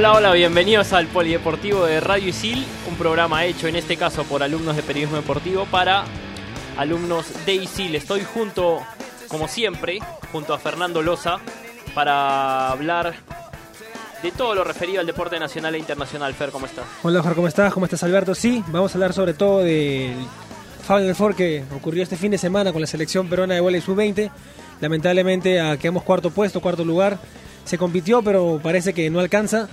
Hola, hola, bienvenidos al Polideportivo de Radio Isil, un programa hecho en este caso por alumnos de periodismo deportivo para alumnos de Isil. Estoy junto, como siempre, junto a Fernando Loza para hablar de todo lo referido al deporte nacional e internacional. Fer, ¿cómo estás? Hola, Fer, ¿cómo estás? ¿Cómo estás, Alberto? Sí, vamos a hablar sobre todo del Final Four que ocurrió este fin de semana con la selección peruana de voleibol sub-20. Lamentablemente ah, quedamos cuarto puesto, cuarto lugar. Se compitió, pero parece que no alcanza.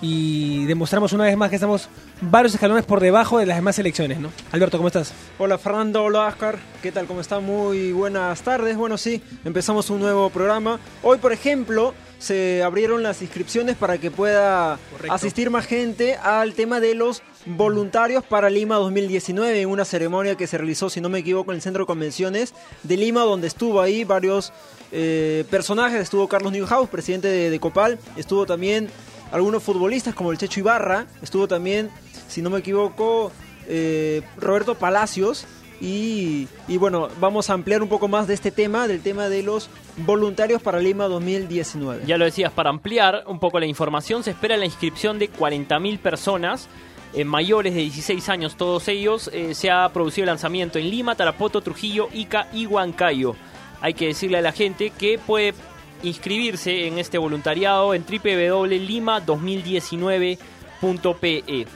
Y demostramos una vez más que estamos varios escalones por debajo de las demás selecciones, ¿no? Alberto, ¿cómo estás? Hola Fernando, hola Oscar, ¿qué tal? ¿Cómo están? Muy buenas tardes. Bueno, sí, empezamos un nuevo programa. Hoy, por ejemplo, se abrieron las inscripciones para que pueda Correcto. asistir más gente al tema de los voluntarios para Lima 2019 en una ceremonia que se realizó, si no me equivoco, en el Centro de Convenciones de Lima, donde estuvo ahí varios eh, personajes. Estuvo Carlos Newhouse, presidente de, de Copal. Estuvo también algunos futbolistas como el Checho Ibarra. Estuvo también, si no me equivoco, eh, Roberto Palacios. Y, y bueno, vamos a ampliar un poco más de este tema, del tema de los voluntarios para Lima 2019. Ya lo decías, para ampliar un poco la información, se espera la inscripción de 40.000 personas eh, mayores de 16 años, todos ellos. Eh, se ha producido el lanzamiento en Lima, Tarapoto, Trujillo, Ica y Huancayo. Hay que decirle a la gente que puede inscribirse en este voluntariado en www.lima2019.pe.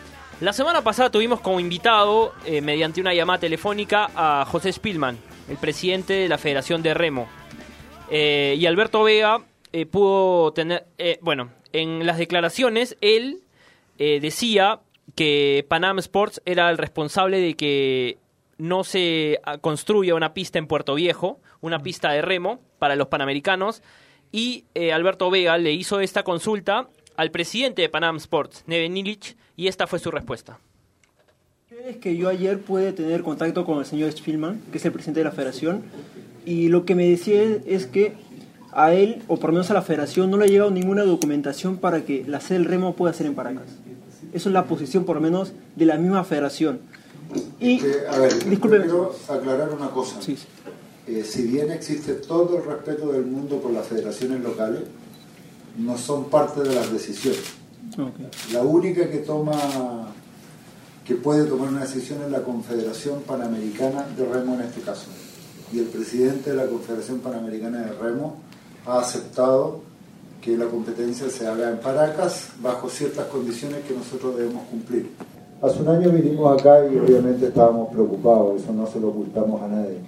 La semana pasada tuvimos como invitado, eh, mediante una llamada telefónica, a José Spillman, el presidente de la Federación de Remo. Eh, y Alberto Vega eh, pudo tener, bueno, en las declaraciones él decía que Panam Sports era el responsable de que no se ah, construya una pista en Puerto Viejo, una pista de remo para los panamericanos, y eh, Alberto Vega le hizo esta consulta al presidente de Panam Sports, Neven Illich, y esta fue su respuesta. Es que yo ayer pude tener contacto con el señor Spielman, que es el presidente de la federación, y lo que me decía es, es que a él, o por lo menos a la federación, no le ha llegado ninguna documentación para que la sede del remo pueda ser en Paracas. Eso es la posición, por lo menos, de la misma federación. Y, Eh, a ver, discúlpeme. quiero aclarar una cosa. Sí, sí. Eh, si bien existe todo el respeto del mundo por las federaciones locales, no son parte de las decisiones. Ok. La única que toma, que puede tomar una decisión es la Confederación Panamericana de Remo en este caso. Y el presidente de la Confederación Panamericana de Remo ha aceptado que la competencia se haga en Paracas bajo ciertas condiciones que nosotros debemos cumplir. Hace un año vinimos acá y obviamente estábamos preocupados, eso no se lo ocultamos a nadie.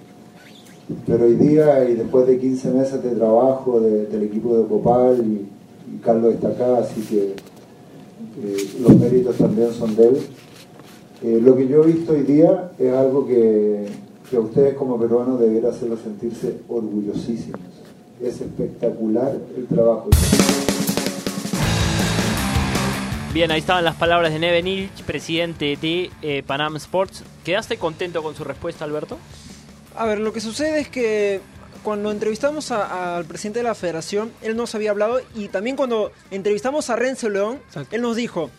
Pero hoy día, y después de 15 meses de trabajo de- del equipo de Copal y, y Carlos está acá, así que eh, los méritos también son de él. Eh, lo que yo he visto hoy día es algo que, que a ustedes como peruanos debiera hacerlo sentirse orgullosísimos. Es espectacular el trabajo. Bien, ahí estaban las palabras de Neven Illich, presidente de eh, Panam Sports. ¿Quedaste contento con su respuesta, Alberto? A ver, lo que sucede es que cuando entrevistamos al presidente de la federación, él nos había hablado y también cuando entrevistamos a Renzo León, Exacto. él nos dijo,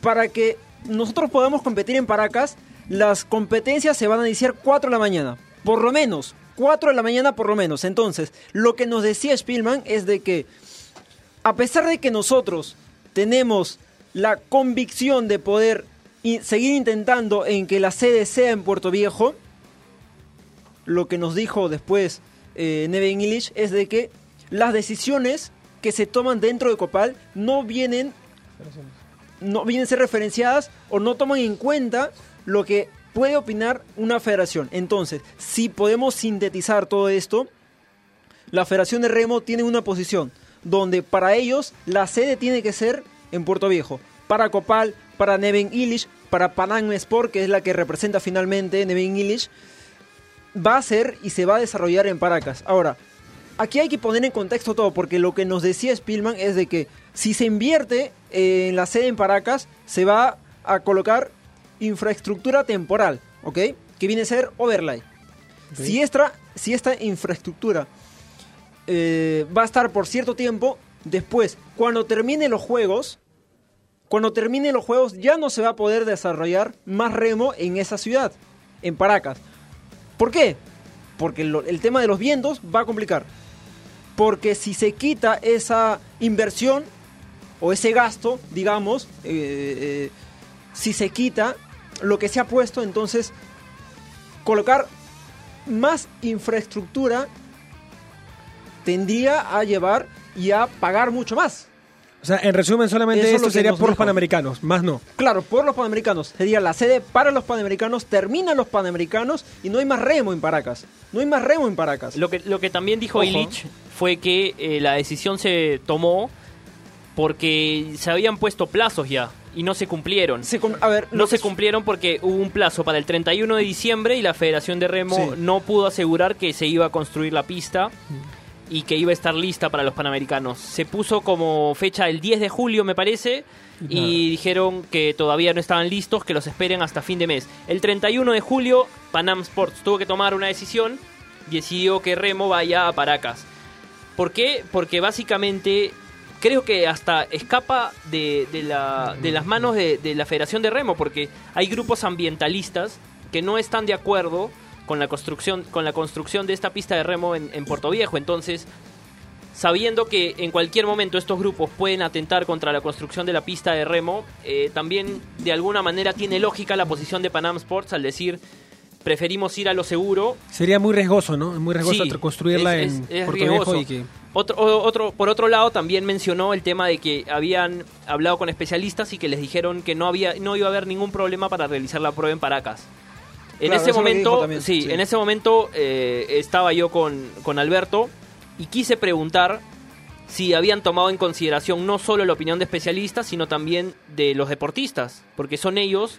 para que nosotros podamos competir en Paracas, las competencias se van a iniciar 4 de la mañana, por lo menos, 4 de la mañana por lo menos. Entonces, lo que nos decía Spielman es de que, a pesar de que nosotros tenemos la convicción de poder seguir intentando en que la sede sea en Puerto Viejo, lo que nos dijo después eh, Neven English es de que las decisiones que se toman dentro de Copal no vienen no vienen a ser referenciadas o no toman en cuenta lo que puede opinar una federación. Entonces, si podemos sintetizar todo esto, la Federación de Remo tiene una posición donde para ellos la sede tiene que ser en Puerto Viejo. Para Copal, para Neven Illich, para Panam Sport, que es la que representa finalmente Neven Illich, va a ser y se va a desarrollar en Paracas. Ahora, aquí hay que poner en contexto todo, porque lo que nos decía Spielman es de que si se invierte eh, en la sede en Paracas, se va a colocar infraestructura temporal, ¿ok? Que viene a ser overlay. Si, esta, si esta infraestructura eh, va a estar por cierto tiempo, después, cuando termine los juegos, cuando termine los juegos ya no se va a poder desarrollar más remo en esa ciudad, en Paracas. ¿Por qué? Porque el tema de los vientos va a complicar. Porque si se quita esa inversión, o ese gasto, digamos, eh, eh, si se quita lo que se ha puesto, entonces colocar más infraestructura tendría a llevar y a pagar mucho más. O sea, en resumen, solamente Eso esto sería por los panamericanos, más no. Claro, por los Panamericanos. Sería la sede para los Panamericanos, terminan los Panamericanos y no hay más remo en Paracas. No hay más remo en Paracas. Lo que, lo que también dijo Ojo. Illich fue que eh, la decisión se tomó porque se habían puesto plazos ya y no se cumplieron. Se a ver, No se cumplieron porque hubo un plazo para el 31 de diciembre y la Federación de Remo Sí. no pudo asegurar que se iba a construir la pista y que iba a estar lista para los Panamericanos. Se puso como fecha el 10 de julio, me parece, y dijeron que todavía no estaban listos, que los esperen hasta fin de mes. El 31 de julio, Panam Sports tuvo que tomar una decisión, decidió que Remo vaya a Paracas. ¿Por qué? Porque básicamente creo que hasta escapa de, de la- de las manos de, de la Federación de Remo, porque hay grupos ambientalistas que no están de acuerdo con la construcción, con la construcción de esta pista de remo en, en Puerto Viejo. Entonces, sabiendo que en cualquier momento estos grupos pueden atentar contra la construcción de la pista de remo, eh, también de alguna manera tiene lógica la posición de Panam Sports al decir preferimos ir a lo seguro Sería muy riesgoso, ¿no? Muy riesgoso Sí, construirla es- en es- Puerto. Viejo y que... Otro, otro, por otro lado, también mencionó el tema de que habían hablado con especialistas y que les dijeron que no había, no iba a haber ningún problema para realizar la prueba en Paracas. En Claro, ese momento, sí, sí. en ese momento eh, estaba yo con, con Alberto y quise preguntar si habían tomado en consideración no solo la opinión de especialistas, sino también de los deportistas, porque son ellos,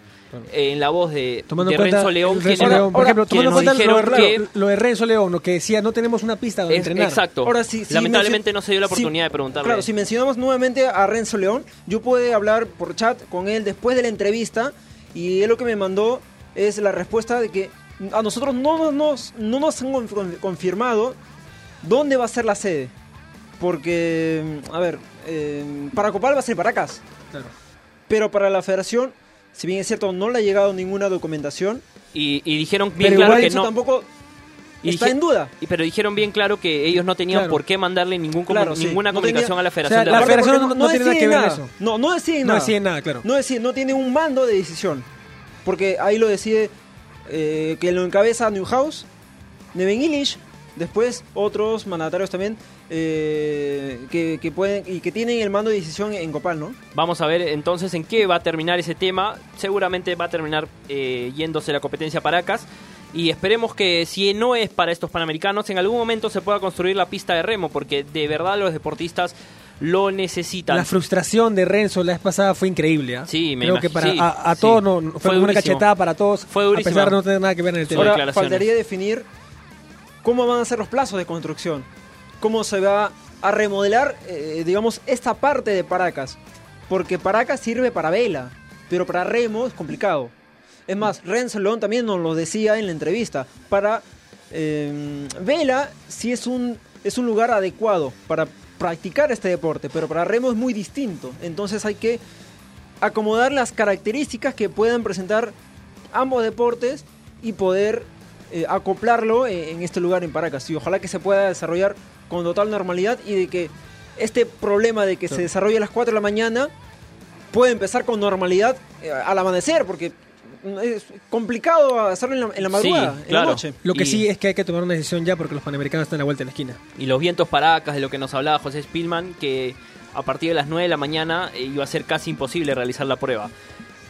eh, en la voz de, Tomando de en cuenta Renzo León, el Renzo quienes- León, por ejemplo, tomando en quienes cuenta nos lo, que- lo de Renzo León, lo que decía, no tenemos una pista donde Es- entrenar. exacto. Ahora sí, Lamentablemente no se dio la oportunidad de preguntarle. Claro, si mencionamos nuevamente a Renzo León, yo pude hablar por chat con él después de la entrevista y él lo que me mandó es la respuesta de que a nosotros no nos, no nos han conf- confirmado dónde va a ser la sede. Porque, a ver, eh, para Copal va a ser Paracas, Claro. pero para la federación, si bien es cierto, no le ha llegado ninguna documentación, y, y dijeron bien Pero claro igual que eso no. tampoco y está dije- en duda. y- pero dijeron bien claro que ellos no tenían Claro. por qué mandarle ningún comu- Claro, sí. ninguna No comunicación tenía- a la o Federación sea, de la Remo. federación porque no- no tiene nada deciden que ver nada. eso. No, no deciden No nada. deciden nada, claro. No decide, no tiene un mando de decisión. Porque ahí lo decide eh, que lo encabeza Newhouse, Neven Illich, después otros mandatarios también eh, que, pueden y que tienen el mando de decisión en Copal, ¿no? Vamos a ver entonces en qué va a terminar ese tema. Seguramente va a terminar eh, yéndose la competencia Paracas. Y esperemos que si no es para estos panamericanos, en algún momento se pueda construir la pista de remo, porque de verdad los deportistas lo necesitan. La frustración de Renzo la vez pasada fue increíble. ¿ah? Sí, me Creo que para sí, a, a sí. todos no, no- fue, una durísimo. cachetada para todos, Fue a durísima. pesar de no tener nada que ver en el tema. Ahora faltaría definir cómo van a ser los plazos de construcción, cómo se va a remodelar, eh, digamos, esta parte de Paracas, porque Paracas sirve para vela, pero para remo es complicado. Es más, Renzo León también nos lo decía en la entrevista, para eh, vela sí es un, es un lugar adecuado para practicar este deporte, pero para remo es muy distinto, entonces hay que acomodar las características que puedan presentar ambos deportes y poder eh, acoplarlo en, en este lugar en Paracas. Y ojalá que se pueda desarrollar con total normalidad y de que este problema de que se desarrolle a las 4 de la mañana pueda empezar con normalidad eh, al amanecer, porque es complicado hacerlo en la, en la madrugada, Sí, en claro. la noche. Lo que Y- sí es que hay que tomar una decisión ya porque los panamericanos están a la vuelta de la esquina. y los vientos Paracas, de lo que nos hablaba José Spillman, que a partir de las 9 de la mañana eh, iba a ser casi imposible realizar la prueba.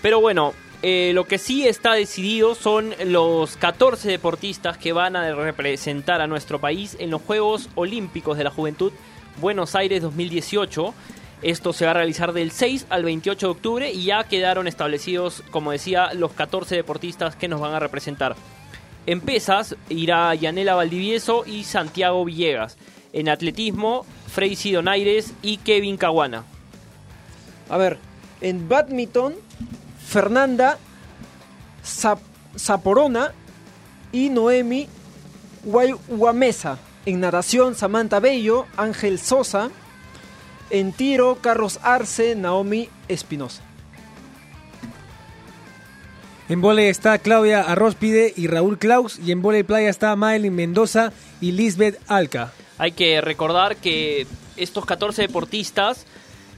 Pero bueno, eh, lo que sí está decidido son los 14 deportistas que van a representar a nuestro país en los Juegos Olímpicos de la Juventud Buenos Aires 2018. Esto se va a realizar del 6 al 28 de octubre y ya quedaron establecidos, como decía, los 14 deportistas que nos van a representar. En pesas irá Yanela Valdivieso y Santiago Villegas. En atletismo, Freisy Donaires y Kevin Caguana. A ver, en badminton, Fernanda Zap- Zaporona y Noemi Guamesa. En natación, Samantha Bello, Ángel Sosa. En tiro, Carlos Arce, Naomi Espinosa. En vole está Claudia Arróspide y Raúl Klaus. Y en vole playa está Maylin Mendoza y Lisbeth Alca. Hay que recordar que estos 14 deportistas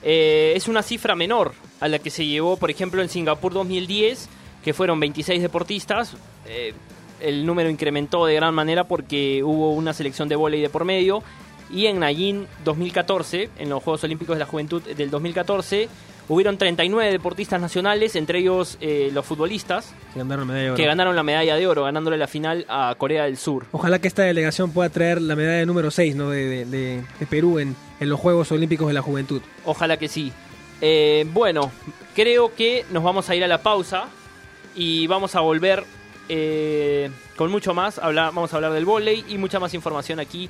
eh, es una cifra menor a la que se llevó, por ejemplo, en Singapur 2010, que fueron 26 deportistas. Eh, el número incrementó de gran manera porque hubo una selección de vóley de por medio. Y en Nayin 2014, en los Juegos Olímpicos de la Juventud del 2014, hubieron 39 deportistas nacionales, entre ellos eh, los futbolistas, Que ganaron medalla de oro. que ganaron la medalla de oro, ganándole la final a Corea del Sur. Ojalá que esta delegación pueda traer la medalla número 6 ¿no? de, de- Perú en, en los Juegos Olímpicos de la Juventud. Ojalá que sí. Eh, bueno, creo que nos vamos a ir a la pausa y vamos a volver eh, con mucho más. Habla- vamos a hablar del vóley y mucha más información aquí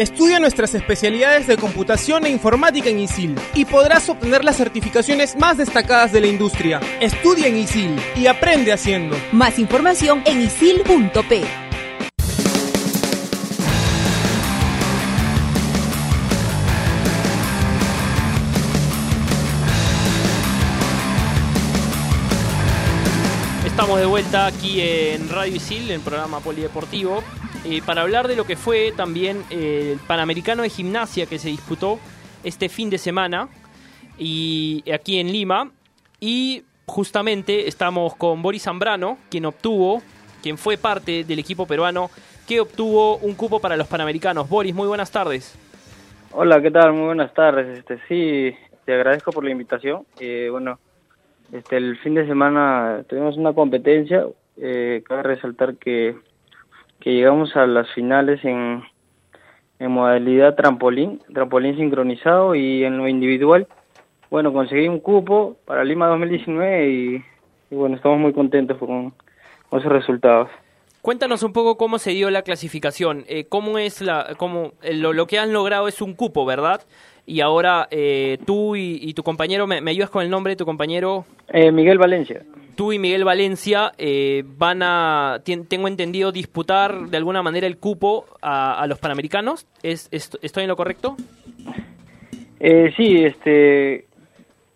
Estudia nuestras especialidades de computación e informática en ISIL y podrás obtener las certificaciones más destacadas de la industria. Estudia en ISIL y aprende haciendo. Más información en isil.p. Estamos de vuelta aquí en Radio Isil, en el programa Polideportivo, eh, para hablar de lo que fue también eh, el Panamericano de Gimnasia que se disputó este fin de semana y aquí en Lima. Y justamente estamos con Boris Zambrano, quien obtuvo, quien fue parte del equipo peruano que obtuvo un cupo para los Panamericanos. Boris, muy buenas tardes. Hola, ¿qué tal? Muy buenas tardes. Este, sí, te agradezco por la invitación. Eh, bueno, este, el fin de semana tuvimos una competencia. Eh, cabe resaltar que, que llegamos a las finales en, en modalidad trampolín, trampolín sincronizado y en lo individual. Bueno, conseguí un cupo para Lima 2019 y, y bueno, estamos muy contentos con, con esos resultados. Cuéntanos un poco cómo se dio la clasificación, eh, cómo es la, cómo eh, lo, lo que han logrado es un cupo, ¿verdad? Y ahora eh, tú y, y tu compañero, ¿me, me ayudas con el nombre de tu compañero? Eh, Miguel Valencia. Tú y Miguel Valencia eh, van a, tengo entendido, disputar de alguna manera el cupo a, a los Panamericanos. ¿Es, es- ¿Estoy en lo correcto? Eh, sí, este,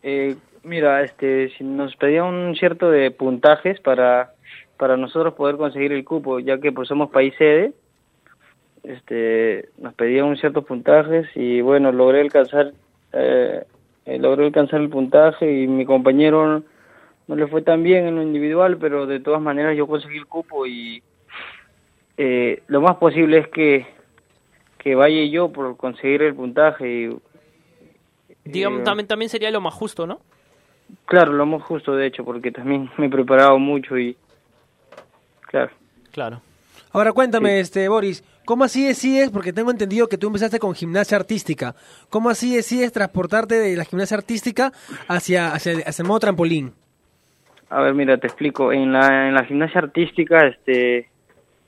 eh, mira, este, nos pedía un cierto de puntajes para, para nosotros poder conseguir el cupo, ya que pues somos país sede, este, nos pedía un ciertos puntajes y bueno, logré alcanzar, eh, eh, logré alcanzar el puntaje y mi compañero no le fue tan bien en lo individual, pero de todas maneras yo conseguí el cupo y eh, lo más posible es que que vaya yo por conseguir el puntaje y Digamos, Eh, también, también sería lo más justo, ¿no? Claro, lo más justo de hecho, porque también me he preparado mucho y claro. Claro. Ahora cuéntame, este Boris, ¿cómo así decides? Porque tengo entendido que tú empezaste con gimnasia artística. ¿Cómo así decides transportarte de la gimnasia artística hacia, hacia, el- hacia el modo trampolín? A ver, mira, te explico. En la, en la gimnasia artística, este,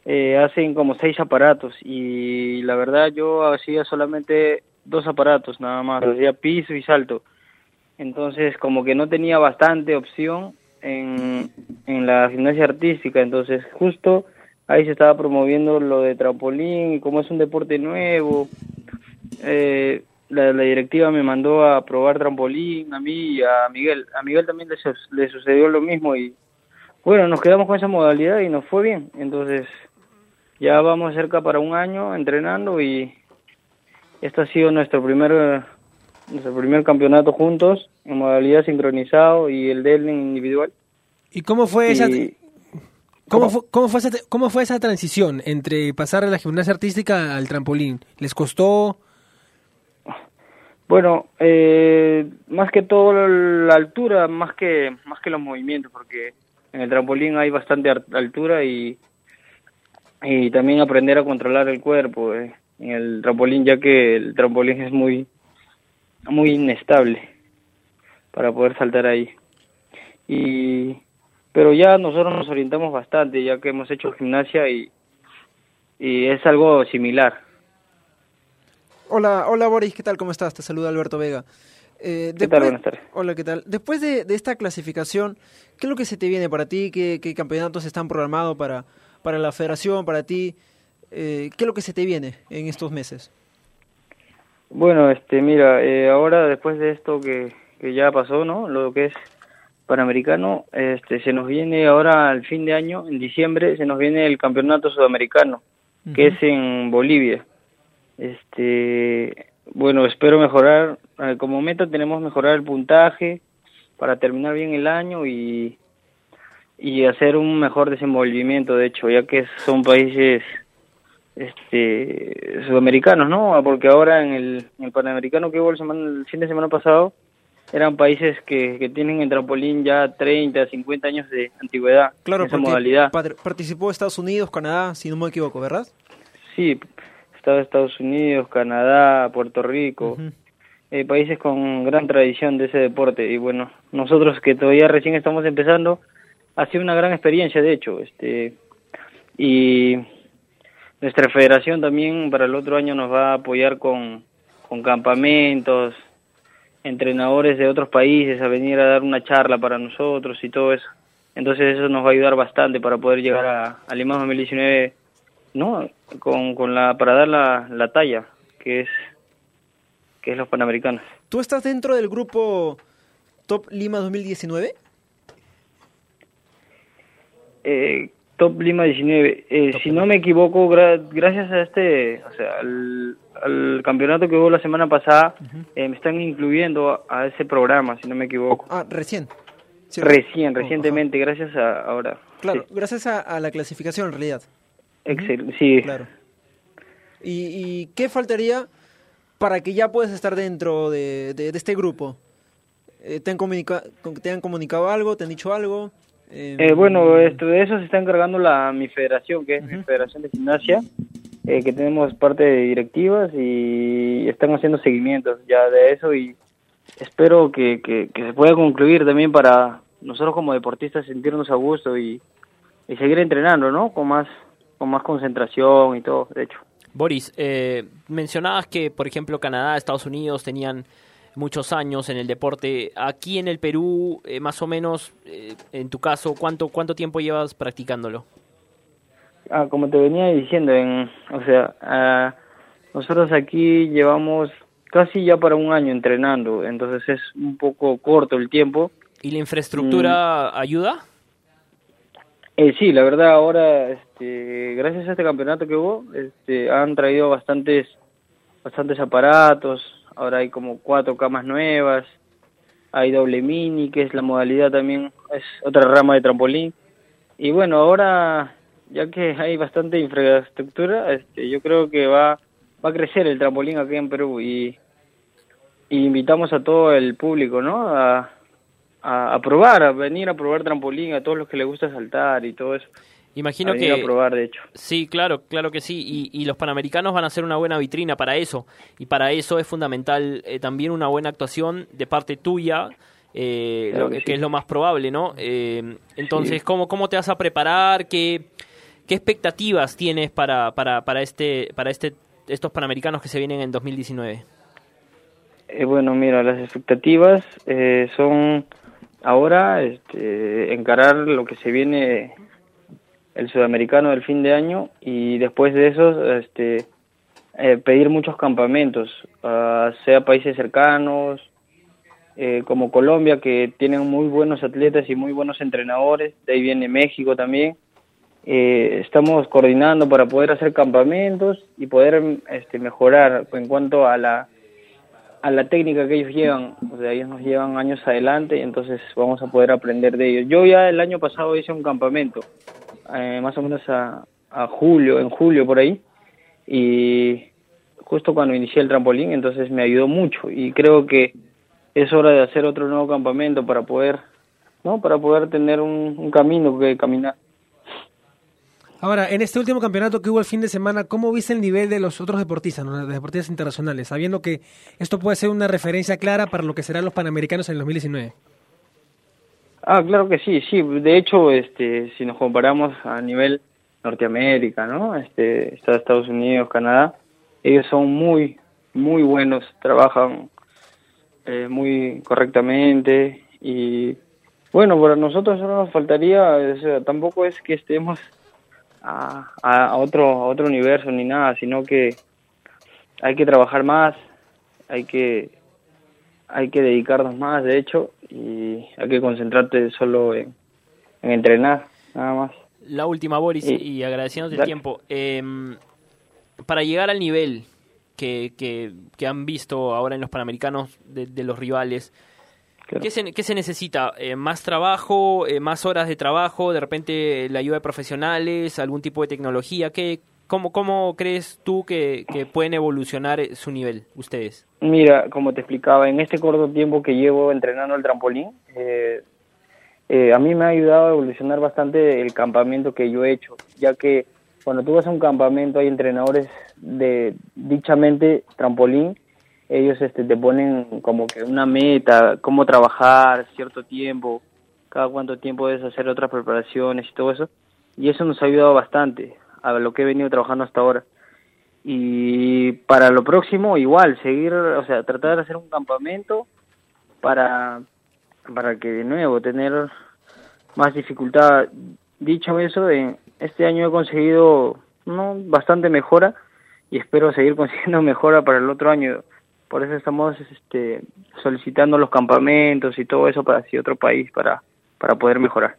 eh, hacen como seis aparatos y la verdad yo hacía solamente dos aparatos nada más, hacía piso y salto. Entonces, como que no tenía bastante opción en, en la gimnasia artística, entonces justo ahí se estaba promoviendo lo de trampolín y como es un deporte nuevo, eh, la, la directiva me mandó a probar trampolín a mí y a Miguel. A Miguel también le, su- le sucedió lo mismo y bueno, nos quedamos con esa modalidad y nos fue bien. Entonces ya vamos cerca para un año entrenando y este ha sido nuestro primer nuestro primer campeonato juntos en modalidad sincronizado y el de él en individual. ¿Y cómo fue esa... ¿Cómo fue, cómo, fue esa, ¿Cómo fue esa transición entre pasar de la gimnasia artística al trampolín? ¿Les costó? Bueno, eh, más que todo la altura, más que más que los movimientos, porque en el trampolín hay bastante altura y y también aprender a controlar el cuerpo eh, en el trampolín, ya que el trampolín es muy muy inestable para poder saltar ahí. Y pero ya nosotros nos orientamos bastante, ya que hemos hecho gimnasia y y es algo similar. Hola, hola Boris, ¿qué tal? ¿Cómo estás? Te saluda Alberto Vega. Eh, ¿Qué tal? después- Buenas tardes. Hola, ¿qué tal? Después de, de esta clasificación, ¿qué es lo que se te viene para ti? ¿Qué, qué campeonatos están programados para, para la federación, para ti? Eh, ¿Qué es lo que se te viene en estos meses? Bueno, este, mira, eh, ahora después de esto que, que ya pasó, ¿no? Lo que es Panamericano, este, se nos viene ahora al fin de año, en diciembre, se nos viene el Campeonato Sudamericano, que es en Bolivia. Este, bueno, espero mejorar, eh, como meta tenemos mejorar el puntaje para terminar bien el año y, y hacer un mejor desenvolvimiento, de hecho, ya que son países este sudamericanos, ¿no? Porque ahora en el, en el Panamericano que hubo el, semana- el fin de semana pasado eran países que, que tienen en trampolín ya 30, 50 años de antigüedad Claro, en esa modalidad. par- participó Estados Unidos, Canadá, si no me equivoco, ¿verdad? Sí, Estados Unidos, Canadá, Puerto Rico, eh, países con gran tradición de ese deporte y bueno, nosotros que todavía recién estamos empezando, ha sido una gran experiencia de hecho, este y nuestra federación también para el otro año nos va a apoyar con, con campamentos, entrenadores de otros países a venir a dar una charla para nosotros y todo eso. Entonces eso nos va a ayudar bastante para poder llegar a, a Lima 2019, ¿no? Con, con la para dar la, la talla que es que es los panamericanos. ¿Tú estás dentro del grupo Top Lima 2019? Eh, Top Lima 19. Eh, si no me equivoco, gra- gracias a este, o sea, al, al campeonato que hubo la semana pasada, eh, me están incluyendo a, a ese programa, si no me equivoco. Ah, recién. Recién, Oh, recientemente, gracias a ahora. Claro, Sí, gracias a, a la clasificación en realidad. Excel- sí. Claro. ¿Y, y qué faltaría para que ya puedas estar dentro de, de- de este grupo? Eh, ¿te, han comunica- con- ¿Te han comunicado algo? ¿Te han dicho algo? Eh, Eh, bueno, esto, de eso se está encargando la mi federación, que es mi federación de gimnasia, eh, que tenemos parte de directivas y están haciendo seguimientos ya de eso y espero que, que, que se pueda concluir también para nosotros como deportistas sentirnos a gusto y, y seguir entrenando, ¿no? Con más con más concentración y todo, de hecho. Boris, eh, mencionabas que, por ejemplo, Canadá, Estados Unidos tenían muchos años en el deporte. Aquí en el Perú, eh, más o menos, eh, en tu caso, ¿cuánto, ¿cuánto tiempo llevas practicándolo? Ah, como te venía diciendo, en, o sea, ah, nosotros aquí llevamos casi ya para un año entrenando, entonces es un poco corto el tiempo. ¿Y la infraestructura ayuda? Eh, sí, la verdad ahora, este, gracias a este campeonato que hubo, este, han traído bastantes, bastantes aparatos. Ahora hay como cuatro camas nuevas, hay doble mini, que es la modalidad también, es otra rama de trampolín. Y bueno, ahora ya que hay bastante infraestructura, este, yo creo que va, va a crecer el trampolín aquí en Perú y, invitamos a todo el público, ¿no? A, a, a probar, a venir a probar trampolín, a todos los que les gusta saltar y todo eso. Imagino que... a probar, de hecho. Sí, claro, claro que sí. Y, y los Panamericanos van a ser una buena vitrina para eso. Y para eso es fundamental eh, también una buena actuación de parte tuya, eh, Claro lo que, que que sí. es lo más probable, ¿no? Eh, entonces, Sí. ¿cómo, ¿cómo te vas a preparar? ¿Qué, qué expectativas tienes para, para, para, este, para este, estos Panamericanos que se vienen en 2019? Eh, bueno, mira, las expectativas eh, son ahora este, encarar lo que se viene el sudamericano del fin de año y después de eso este, eh, pedir muchos campamentos, ah, sea países cercanos, eh, como Colombia, que tienen muy buenos atletas y muy buenos entrenadores, de ahí viene México también. Eh, estamos coordinando para poder hacer campamentos y poder este, mejorar en cuanto a la a la técnica que ellos llevan, o sea, ellos nos llevan años adelante y entonces vamos a poder aprender de ellos. Yo ya el año pasado hice un campamento, eh, más o menos a, a julio, en julio por ahí, y justo cuando inicié el trampolín, entonces me ayudó mucho y creo que es hora de hacer otro nuevo campamento para poder, ¿no? Para poder tener un, un camino que caminar. Ahora, en este último campeonato que hubo el fin de semana, ¿cómo viste el nivel de los otros deportistas, de deportistas internacionales? Sabiendo que esto puede ser una referencia clara para lo que serán los Panamericanos en el 2019. Ah, claro que sí, sí. De hecho, este, si nos comparamos a nivel Norteamérica, ¿no? Este, Estados Unidos, Canadá, ellos son muy, muy buenos, trabajan eh, muy correctamente y bueno, para nosotros solo nos faltaría, o sea, tampoco es que estemos a, a otro a otro universo ni nada, sino que hay que trabajar más, hay que hay que dedicarnos más, de hecho, y hay que concentrarte solo en, en entrenar, nada más. La última, Boris, Y- y agradeciéndote el tiempo. em, para llegar al nivel que, que, que han visto ahora en los Panamericanos de, de los rivales, Claro. ¿qué, se, qué se necesita? Eh, ¿Más trabajo? eh, ¿Más horas de trabajo? ¿De repente la ayuda de profesionales? ¿Algún tipo de tecnología? ¿Qué, cómo, ¿Cómo crees tú que, que pueden evolucionar eh, su nivel ustedes? Mira, como te explicaba, en este corto tiempo que llevo entrenando el trampolín, eh, eh, a mí me ha ayudado a evolucionar bastante el campamento que yo he hecho, ya que cuando tú vas a un campamento hay entrenadores de dichamente trampolín, ellos este, te ponen como que una meta, cómo trabajar, cierto tiempo, cada cuánto tiempo debes hacer otras preparaciones y todo eso, y eso nos ha ayudado bastante a lo que he venido trabajando hasta ahora. Y para lo próximo igual seguir o sea tratar de hacer un campamento para para que de nuevo tener más dificultad. Dicho eso en este año he conseguido no bastante mejora y espero seguir consiguiendo mejora para el otro año. Por eso estamos este solicitando los campamentos y todo eso para así otro país para para poder mejorar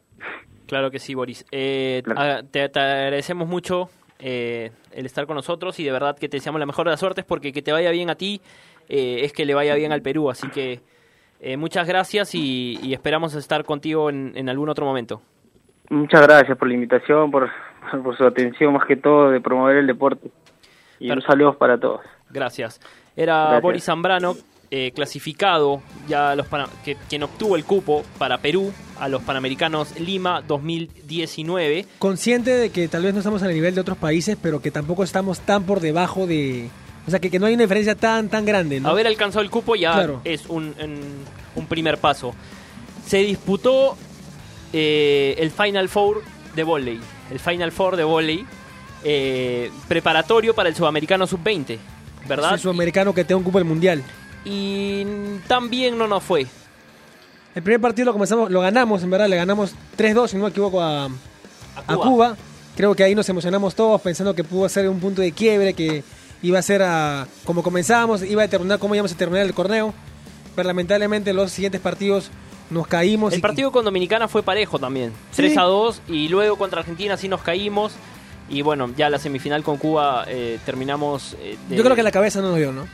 Claro que sí, Boris. Eh, Claro. a- te, te agradecemos mucho eh, el estar con nosotros y de verdad que te deseamos la mejor de las suertes porque que te vaya bien a ti eh, es que le vaya bien al Perú. Así que eh, muchas gracias y, y esperamos estar contigo en, en algún otro momento. muchas gracias por la invitación por por su atención más que todo de promover el deporte y un saludo para todos Gracias. Era Gracias. Boris Zambrano, eh, clasificado ya a los que, quien obtuvo el cupo para Perú a los Panamericanos Lima 2019. Consciente de que tal vez no estamos a nivel de otros países, pero que tampoco estamos tan por debajo de... O sea, que, que no hay una diferencia tan tan grande, ¿no? Haber alcanzado el cupo ya Claro. es un, un- un primer paso. Se disputó eh, el Final Four de volei. El Final Four de volei eh, preparatorio para el Sudamericano Sub-20, ¿verdad? Es el sudamericano que tenga un cupo del mundial. Y tan bien no nos fue. El primer partido lo comenzamos, lo ganamos, en verdad, le ganamos 3-2, si no me equivoco, a, A a Cuba. Creo que ahí nos emocionamos todos pensando que pudo ser un punto de quiebre, que iba a ser a, como comenzábamos, iba a determinar cómo íbamos a terminar el torneo. Pero lamentablemente los siguientes partidos nos caímos. El y- partido con Dominicana fue parejo también. Sí. 3 a 2 y luego contra Argentina sí nos caímos. Y bueno, ya la semifinal con Cuba eh, terminamos... eh, de- Yo creo que la cabeza no nos dio, ¿no?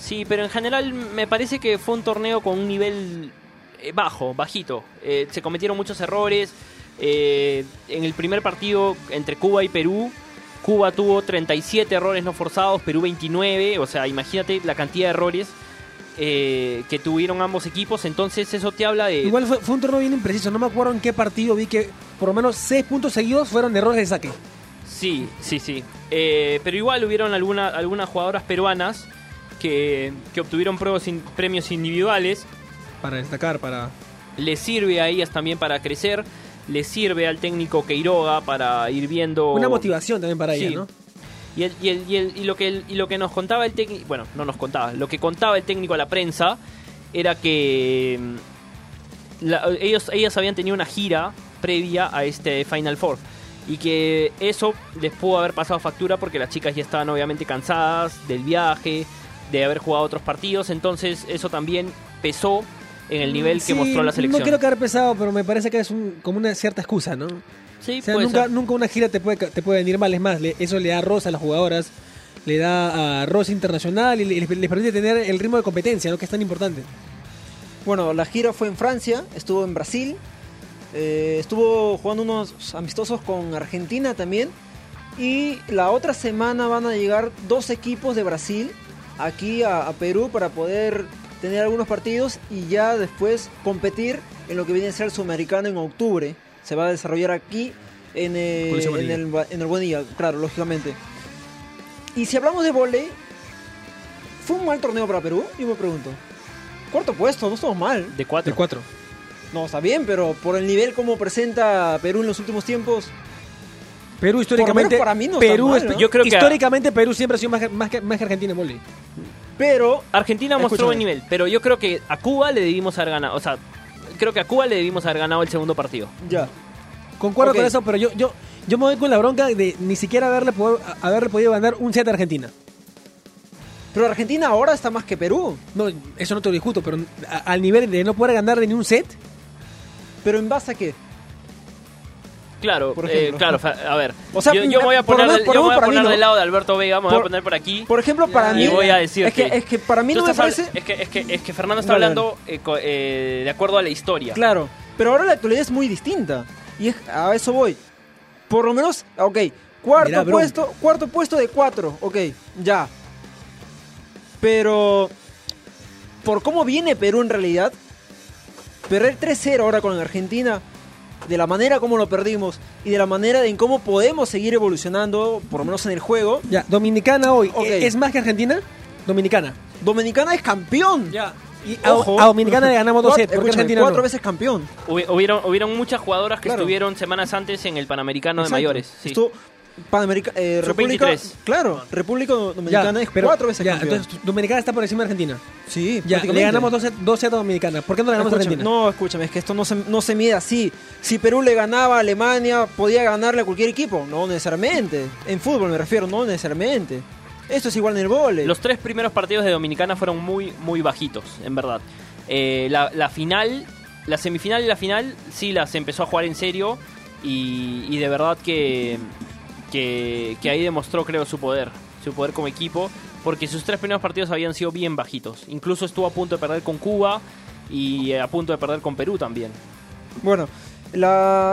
Sí, pero en general me parece que fue un torneo con un nivel eh, bajo, bajito. Eh, se cometieron muchos errores. Eh, en el primer partido entre Cuba y Perú, Cuba tuvo 37 errores no forzados, Perú 29. O sea, imagínate la cantidad de errores eh, que tuvieron ambos equipos. Entonces eso te habla de... Igual fue, fue un torneo bien impreciso. No me acuerdo en qué partido vi que por lo menos seis puntos seguidos fueron errores de saque. Sí, sí, sí. Pero igual hubieron alguna- algunas jugadoras peruanas que, que obtuvieron pruebas in- premios individuales. Para destacar, para... Le sirve a ellas también para crecer. Le sirve al técnico Queiroga para ir viendo. Una motivación también para Sí. ella, ¿no? Y, el- y, el- y el- y lo que el- y lo que nos contaba el técnico, bueno, no nos contaba, lo que contaba el técnico a la prensa era que mm, la- ellos, ellas habían tenido una gira previa a este Final Four y que eso les pudo haber pasado factura porque las chicas ya estaban obviamente cansadas del viaje, de haber jugado otros partidos, entonces eso también pesó en el nivel que mostró la selección. No quiero caer pesado, pero me parece que es un- como una cierta excusa, ¿no? Sí, O sea, puede nunca, ser. nunca una gira te puede, te puede venir mal. Es más, le- eso le da rosa a las jugadoras, le da a rosa internacional y le- les, les permite tener el ritmo de competencia, ¿no? Que es tan importante. Bueno, la gira fue en Francia, estuvo en Brasil, eh, estuvo jugando unos amistosos con Argentina también. Y la otra semana van a llegar dos equipos de Brasil aquí a, a Perú para poder tener algunos partidos y ya después competir en lo que viene a ser el sudamericano en octubre. Se va a desarrollar aquí en, eh, en, el, en el Bonilla, claro, lógicamente. Y si hablamos de volei, ¿fue un mal torneo para Perú? Yo me pregunto. Cuarto puesto, no estamos mal. De cuatro. De cuatro. No, está bien, pero por el nivel como presenta Perú en los últimos tiempos, Perú históricamente. para mí no Perú mal, es- ¿no? Yo creo que- históricamente Perú siempre ha sido más, que- más, que, más que Argentina en vóley. Pero Argentina mostró Escúchame. buen nivel, pero yo creo que a Cuba le debimos haber ganado. O sea, creo que a Cuba le debimos haber ganado el segundo partido. ya. Concuerdo con eso, pero yo, yo, yo me voy con la bronca de ni siquiera haberle, po- haberle podido ganar un set a Argentina. Pero Argentina ahora está más que Perú. No, eso no te lo discuto, pero a- al nivel de no poder ganarle ni un set, Pero en base a qué? Claro, Por eh, claro, a ver. O sea, yo, yo me voy a poner, del- por yo voy a poner no. del lado de Alberto Vega, me voy a poner por aquí. Por ejemplo, para y mí. voy a decir es que, es que para mí no me hab- parece. Es que, es, que, es que Fernando está hablando eh, eh, de acuerdo a la historia. Claro, pero ahora la actualidad es muy distinta. Y es- a eso voy. Por lo menos, ok, cuarto Mirá, bro. puesto, cuarto puesto de cuatro, ok, ya. Pero por cómo viene Perú en realidad, perder 3-0 ahora con Argentina, de la manera como lo perdimos y de la manera en cómo podemos seguir evolucionando, por lo menos en el juego, ya, Dominicana hoy, Ok. ¿e- ¿es más que Argentina? Dominicana. Dominicana es campeón. Ya. Y a, Ojo. a Dominicana le ganamos dos Cuat- sets, ¿por qué escúchame, Argentina cuatro no? veces campeón. Hubi- Hubieron, hubieron muchas jugadoras que Claro. estuvieron semanas antes en el Panamericano Exacto. de mayores. sí. Estuvo Panamerica, eh, República, Sub-23. claro, República Dominicana Ya, es pero- cuatro veces ya, campeón. entonces Dominicana está por encima de Argentina. sí, Ya, le ganamos dos sets, dos sets a Dominicana. ¿Por qué no le ganamos a Argentina? No, escúchame, es que esto no se, no se mide así. Si Perú le ganaba a Alemania, podía ganarle a cualquier equipo. No necesariamente. En fútbol me refiero, no necesariamente. Esto es igual en el vóley. Los tres primeros partidos de Dominicana fueron muy, muy bajitos, en verdad. Eh, la, la final, la semifinal y la final, sí las empezó a jugar en serio y, y de verdad que, que, ahí demostró, creo, su poder, su poder como equipo, porque sus tres primeros partidos habían sido bien bajitos. Incluso estuvo a punto de perder con Cuba y a punto de perder con Perú también. Bueno,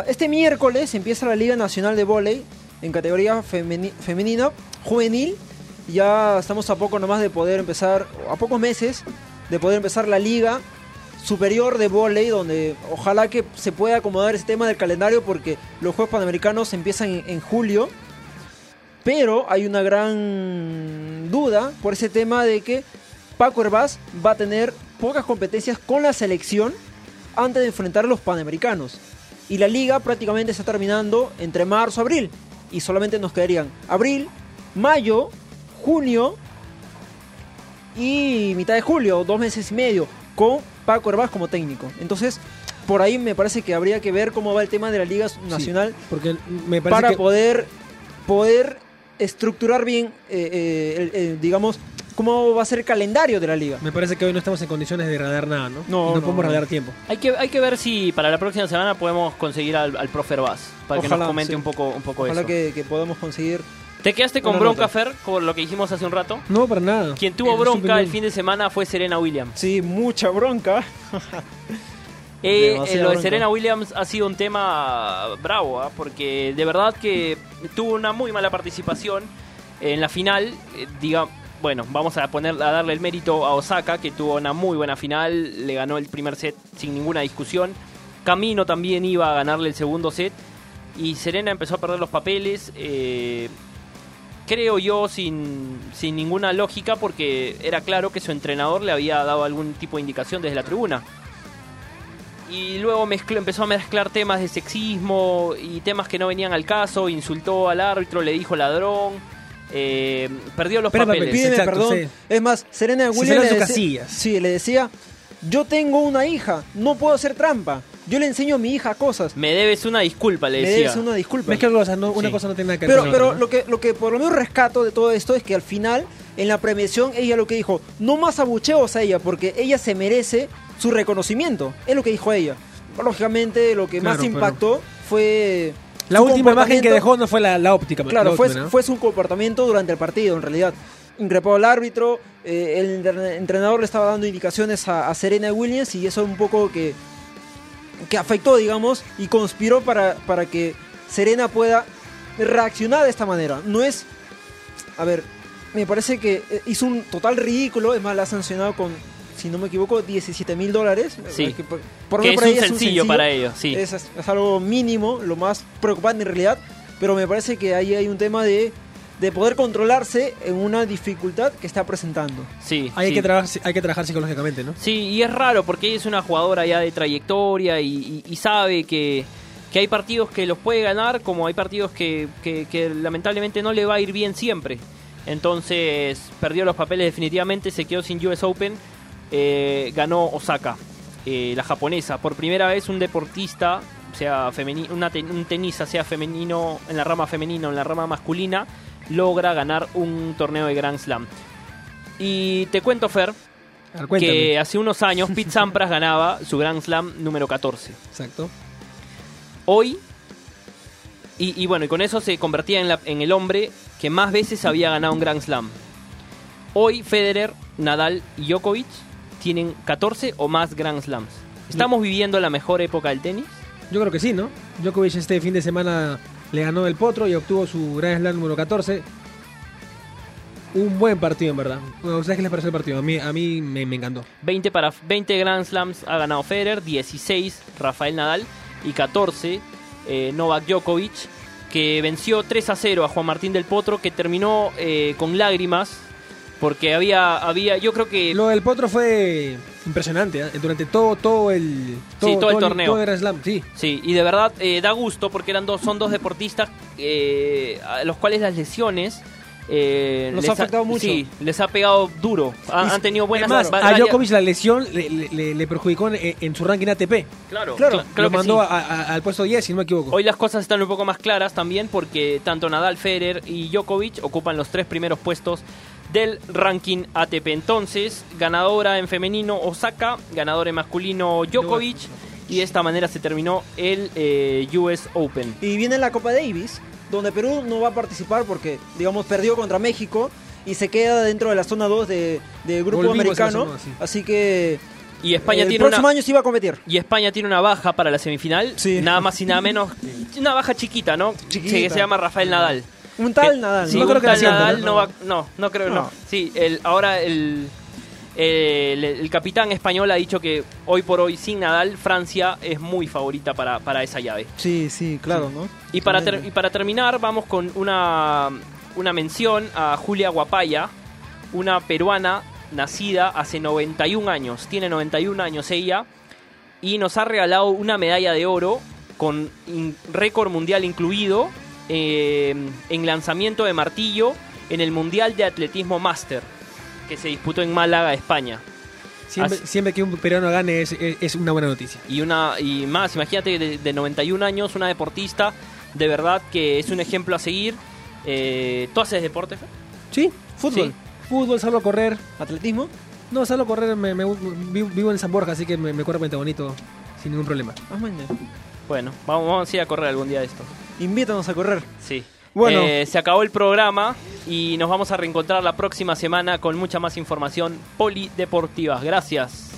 este miércoles empieza la Liga Nacional de Vóley en categoría femeni- femenina, juvenil. Ya estamos a poco nomás de poder empezar, a pocos meses de poder empezar la Liga Superior de Vóley, donde ojalá que se pueda acomodar ese tema del calendario porque los Juegos Panamericanos empiezan en julio. Pero hay una gran duda por ese tema de que Paco Herbaz va a tener pocas competencias con la selección antes de enfrentar a los Panamericanos. Y la liga prácticamente está terminando entre marzo y abril. Y solamente nos quedarían abril, mayo, junio y mitad de julio, dos meses y medio, con Paco Herbaz como técnico. Entonces, por ahí me parece que habría que ver cómo va el tema de la Liga Nacional Porque me parece para que... poder, poder estructurar bien, eh, eh, el- el, digamos, cómo va a ser el calendario de la liga. Me parece que hoy no estamos en condiciones de radar nada, ¿no? No, no, no, podemos no. radar tiempo. Hay que, hay que ver si para la próxima semana podemos conseguir al, al profe Herbaz, para que Ojalá, nos comente sí. un poco, un poco Ojalá eso. que, que podamos conseguir. ¿Te quedaste con Una bronca, nota. Fer, con lo que dijimos hace un rato? No, para nada. Quien tuvo bronca el fin de semana fue Serena Williams. Sí, mucha bronca. Eh, eh, lo de. Serena Williams ha sido un tema bravo, ¿ah? porque de verdad que tuvo una muy mala participación en la final. eh, diga, bueno, vamos a poner a darle el mérito a Osaka, que tuvo una muy buena final, le ganó el primer set sin ninguna discusión. Camino también iba a ganarle el segundo set y Serena empezó a perder los papeles. eh, creo yo sin, sin ninguna lógica porque era claro que su entrenador le había dado algún tipo de indicación desde la tribuna y luego mezcló, empezó a mezclar temas de sexismo y temas que no venían al caso, insultó al árbitro, le dijo ladrón, eh, perdió los Espera, papeles. Pídeme exacto, perdón. sí. Es más, Serena Se Williams de le sí, le decía, yo tengo una hija, no puedo hacer trampa. Yo le enseño a mi hija cosas. Me debes una disculpa, le Me decía. debes una disculpa. Ves que algo, o sea, no- una Sí. cosa no tiene nada que ver Pero, con pero otra, ¿no? lo, que, lo que por lo menos rescato de todo esto es que al final, en la premiación, ella lo que dijo, no más abucheos a ella, porque ella se merece su reconocimiento. Es lo que dijo ella. Lógicamente, lo que Claro, más impactó fue... La última imagen que dejó no fue la, la óptica. Claro, la fue, fue su comportamiento durante el partido, en realidad. Increpó al árbitro, eh, el entre- entrenador le estaba dando indicaciones a, a Serena Williams y eso un poco que, que afectó, digamos, y conspiró para, para que Serena pueda reaccionar de esta manera. No es... A ver, me parece que eh, hizo un total ridículo, es más, la ha sancionado con, si no me equivoco, 17 mil dólares. Sí. Que por- por que lo es menos un para ella sencillo, para ellos, sí. es, es algo mínimo, lo más preocupante en realidad, pero me parece que ahí hay un tema de, de poder controlarse en una dificultad que está presentando. sí, Hay, sí. que trabajar, hay que trabajar psicológicamente, ¿no? Sí, y es raro porque ella es una jugadora ya de trayectoria y, y- y sabe que, que hay partidos que los puede ganar como hay partidos que, que- que lamentablemente no le va a ir bien siempre. Entonces perdió los papeles definitivamente, se quedó sin US Open. Eh, ganó Osaka, eh, la japonesa. Por primera vez un deportista, sea femeni- una ten- un tenista, sea femenino en la rama femenina o en la rama masculina, logra ganar un torneo de Grand Slam. Y te cuento, Fer, ver, que hace unos años Pete Sampras ganaba su Grand Slam número 14. Exacto. Hoy, y, y bueno, y con eso se convertía en, la- en el hombre que más veces había ganado un Grand Slam. Hoy Federer, Nadal y Djokovic tienen 14 o más Grand Slams. ¿Estamos viviendo la mejor época del tenis? Yo creo que sí, ¿no? Djokovic este fin de semana le ganó el potro y obtuvo su Grand Slam número 14. Un buen partido, en verdad. ¿Ustedes qué les pareció el partido? A mí, a mí me, me encantó. 20, para, 20 Grand Slams ha ganado Federer, 16 Rafael Nadal y 14 eh, Novak Djokovic, que venció 3 a 0 a Juan Martín del Potro, que terminó eh, con lágrimas, porque había, había yo creo que... Lo del potro fue impresionante ¿eh? durante todo, todo el Sí, todo el torneo. Todo el Grand Slam, sí. Sí, y de verdad eh, da gusto porque eran dos, son dos deportistas eh, a los cuales las lesiones eh, Los les ha afectado mucho. Sí, les ha pegado duro. Han, han tenido buenas más, a Djokovic la lesión le, le- le- le perjudicó en, en su ranking ATP. Claro, Claro, cl- claro Lo mandó sí. a- a- al puesto 10, si no me equivoco. Hoy las cosas están un poco más claras también porque tanto Nadal, Federer y Djokovic ocupan los tres primeros puestos del ranking ATP. Entonces, ganadora en femenino Osaka, ganador en masculino Djokovic y de esta manera se terminó el eh, US Open. Y viene la Copa Davis, donde Perú no va a participar porque, digamos, perdió contra México y se queda dentro de la zona 2 de, del grupo Volvimos americano. zona, sí. Así que Y España el tiene próximo una año sí va a competir. y España tiene una baja para la semifinal, Sí. nada más y nada menos, una baja chiquita, ¿no? Chiquita. Que se llama Rafael Nadal. Un tal Que- Nadal, Sí, ¿no? un creo que tal Nadal ¿no? no va, no, no creo, no. No. Sí, el, ahora el, el, el capitán español ha dicho que hoy por hoy sin Nadal Francia es muy favorita para, para esa llave. Sí, sí, claro, ¿no? Y para, ter- y para terminar vamos con una, una mención a Julia Guapaya, una peruana nacida hace 91 años, tiene 91 años ella, y nos ha regalado una medalla de oro con récord mundial incluido eh, en lanzamiento de martillo en el Mundial de Atletismo Master, que se disputó en Málaga, España. Siempre, Así- siempre que un peruano gane es, es- es una buena noticia. Y, una, y más, imagínate de, de 91 años, una deportista, de verdad que es un ejemplo a seguir. Eh, ¿Tú haces deporte? Fer? Sí, fútbol. Sí. Fútbol, salgo a correr. Atletismo. No, salgo a correr, me, me- vivo, en San Borja, así que me, me bastante bonito, sin ningún problema. Ah. Bueno, vamos, vamos a ir a correr algún día de esto. Invítanos a correr. Sí. Bueno. Eh, se acabó el programa y nos vamos a reencontrar la próxima semana con mucha más información polideportiva. Gracias.